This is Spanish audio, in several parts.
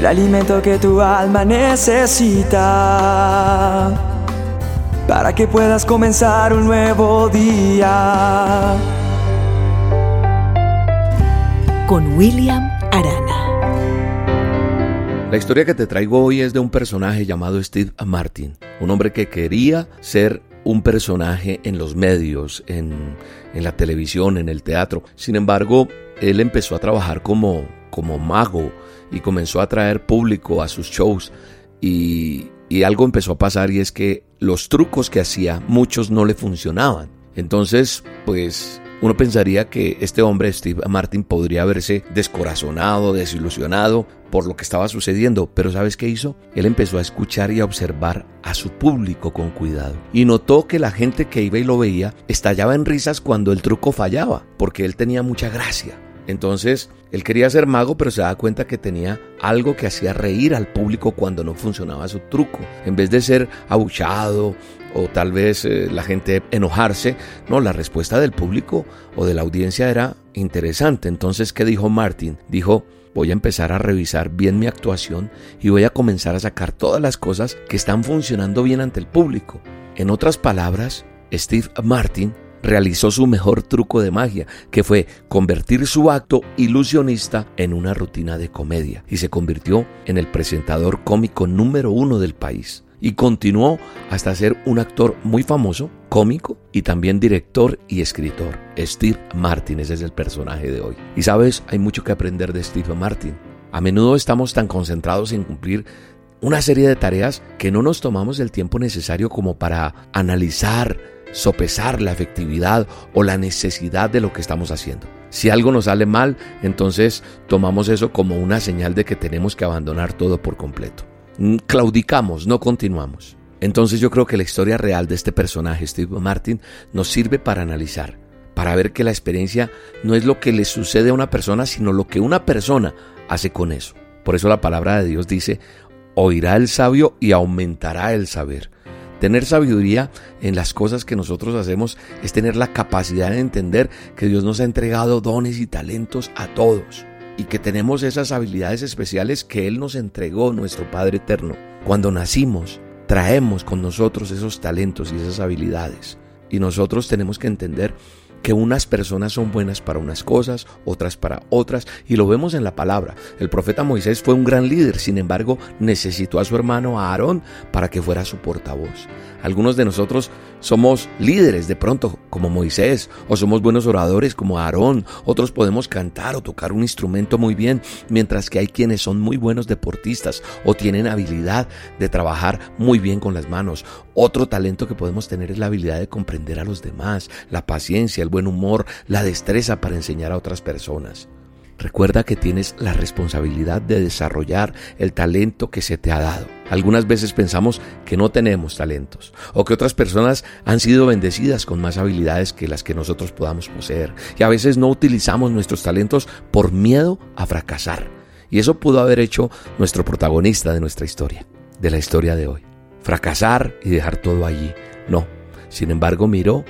el alimento que tu alma necesita para que puedas comenzar un nuevo día. Con William Arana. La historia que te traigo hoy es de un personaje llamado Steve Martin, un hombre que quería ser un personaje en los medios, en, en la televisión, en el teatro. Sin embargo, él empezó a trabajar como, como mago y comenzó a traer público a sus shows y, y algo empezó a pasar y es que los trucos que hacía muchos no le funcionaban. Entonces, pues uno pensaría que este hombre, Steve Martin, podría haberse descorazonado, desilusionado por lo que estaba sucediendo, pero ¿sabes qué hizo? Él empezó a escuchar y a observar a su público con cuidado y notó que la gente que iba y lo veía estallaba en risas cuando el truco fallaba, porque él tenía mucha gracia. Entonces, él quería ser mago, pero se daba cuenta que tenía algo que hacía reír al público cuando no funcionaba su truco. En vez de ser abuchado o tal vez eh, la gente enojarse, no, la respuesta del público o de la audiencia era interesante. Entonces, ¿qué dijo Martin? Dijo, voy a empezar a revisar bien mi actuación y voy a comenzar a sacar todas las cosas que están funcionando bien ante el público. En otras palabras, Steve Martin realizó su mejor truco de magia, que fue convertir su acto ilusionista en una rutina de comedia, y se convirtió en el presentador cómico número uno del país. Y continuó hasta ser un actor muy famoso, cómico y también director y escritor. Steve Martin, ese es el personaje de hoy. Y sabes, hay mucho que aprender de Steve Martin. A menudo estamos tan concentrados en cumplir una serie de tareas que no nos tomamos el tiempo necesario como para analizar, sopesar la efectividad o la necesidad de lo que estamos haciendo. Si algo nos sale mal, entonces tomamos eso como una señal de que tenemos que abandonar todo por completo. Mm, claudicamos, no continuamos. Entonces yo creo que la historia real de este personaje, Steve Martin, nos sirve para analizar, para ver que la experiencia no es lo que le sucede a una persona, sino lo que una persona hace con eso. Por eso la palabra de Dios dice, oirá el sabio y aumentará el saber. Tener sabiduría en las cosas que nosotros hacemos es tener la capacidad de entender que Dios nos ha entregado dones y talentos a todos y que tenemos esas habilidades especiales que Él nos entregó, nuestro Padre Eterno. Cuando nacimos, traemos con nosotros esos talentos y esas habilidades. Y nosotros tenemos que entender que unas personas son buenas para unas cosas, otras para otras, y lo vemos en la palabra. El profeta Moisés fue un gran líder, sin embargo, necesitó a su hermano Aarón para que fuera su portavoz. Algunos de nosotros somos líderes de pronto, como Moisés, o somos buenos oradores como Aarón, otros podemos cantar o tocar un instrumento muy bien, mientras que hay quienes son muy buenos deportistas o tienen habilidad de trabajar muy bien con las manos. Otro talento que podemos tener es la habilidad de comprender a los demás, la paciencia, el buen humor, la destreza para enseñar a otras personas. Recuerda que tienes la responsabilidad de desarrollar el talento que se te ha dado. Algunas veces pensamos que no tenemos talentos o que otras personas han sido bendecidas con más habilidades que las que nosotros podamos poseer. Y a veces no utilizamos nuestros talentos por miedo a fracasar. Y eso pudo haber hecho nuestro protagonista de nuestra historia, de la historia de hoy. Fracasar y dejar todo allí. No. Sin embargo, miró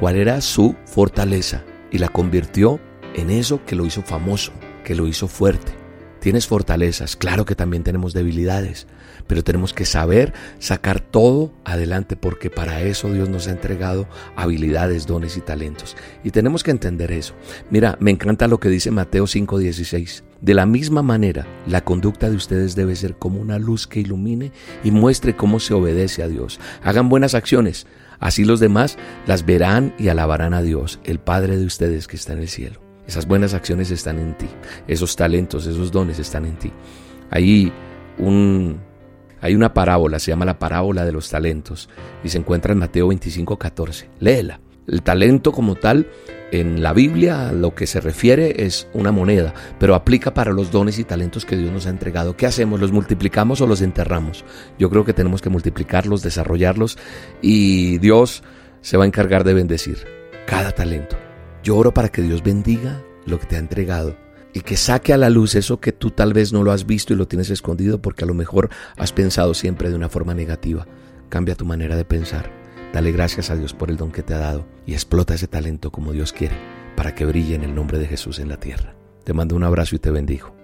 cuál era su fortaleza y la convirtió en eso que lo hizo famoso, que lo hizo fuerte. Tienes fortalezas, claro que también tenemos debilidades, pero tenemos que saber sacar todo adelante porque para eso Dios nos ha entregado habilidades, dones y talentos. Y tenemos que entender eso. Mira, me encanta lo que dice Mateo 5:16. De la misma manera, la conducta de ustedes debe ser como una luz que ilumine y muestre cómo se obedece a Dios. Hagan buenas acciones, así los demás las verán y alabarán a Dios, el Padre de ustedes que está en el cielo. Esas buenas acciones están en ti. Esos talentos, esos dones están en ti. Hay, un, hay una parábola, se llama la parábola de los talentos, y se encuentra en Mateo 25, 14. Léela. El talento como tal, en la Biblia, a lo que se refiere es una moneda, pero aplica para los dones y talentos que Dios nos ha entregado. ¿Qué hacemos? ¿Los multiplicamos o los enterramos? Yo creo que tenemos que multiplicarlos, desarrollarlos, y Dios se va a encargar de bendecir cada talento. Yo oro para que Dios bendiga lo que te ha entregado y que saque a la luz eso que tú tal vez no lo has visto y lo tienes escondido porque a lo mejor has pensado siempre de una forma negativa. Cambia tu manera de pensar. Dale gracias a Dios por el don que te ha dado y explota ese talento como Dios quiere para que brille en el nombre de Jesús en la tierra. Te mando un abrazo y te bendigo.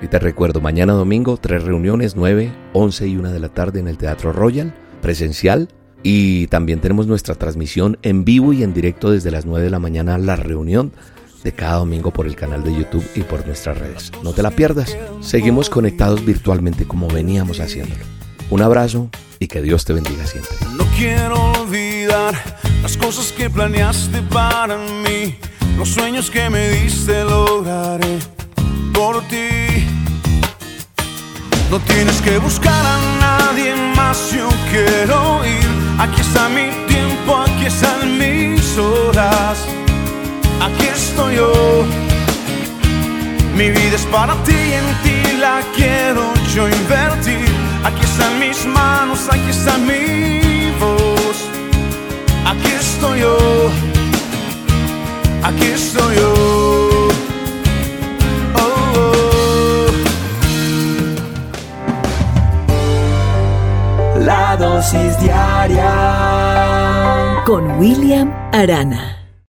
Y te recuerdo, mañana domingo, tres reuniones, 9, 11 y 1 de la tarde en el Teatro Royal, presencial. Y también tenemos nuestra transmisión en vivo y en directo desde las 9 de la mañana, la reunión de cada domingo por el canal de YouTube y por nuestras redes. No te la pierdas. Seguimos conectados virtualmente como veníamos haciéndolo. Un abrazo y que Dios te bendiga siempre. No quiero olvidar las cosas que planeaste para mí, los sueños que me diste lograré por ti. No tienes que buscar a nadie más, yo quiero ir. Aquí está mi tiempo, aquí están mis horas. Aquí estoy yo. Mi vida es para ti y en ti la quiero yo invertir. Aquí están mis manos, aquí está mi voz. Aquí estoy yo. Aquí estoy yo. Oh, oh. La dosis diaria Con William Arana.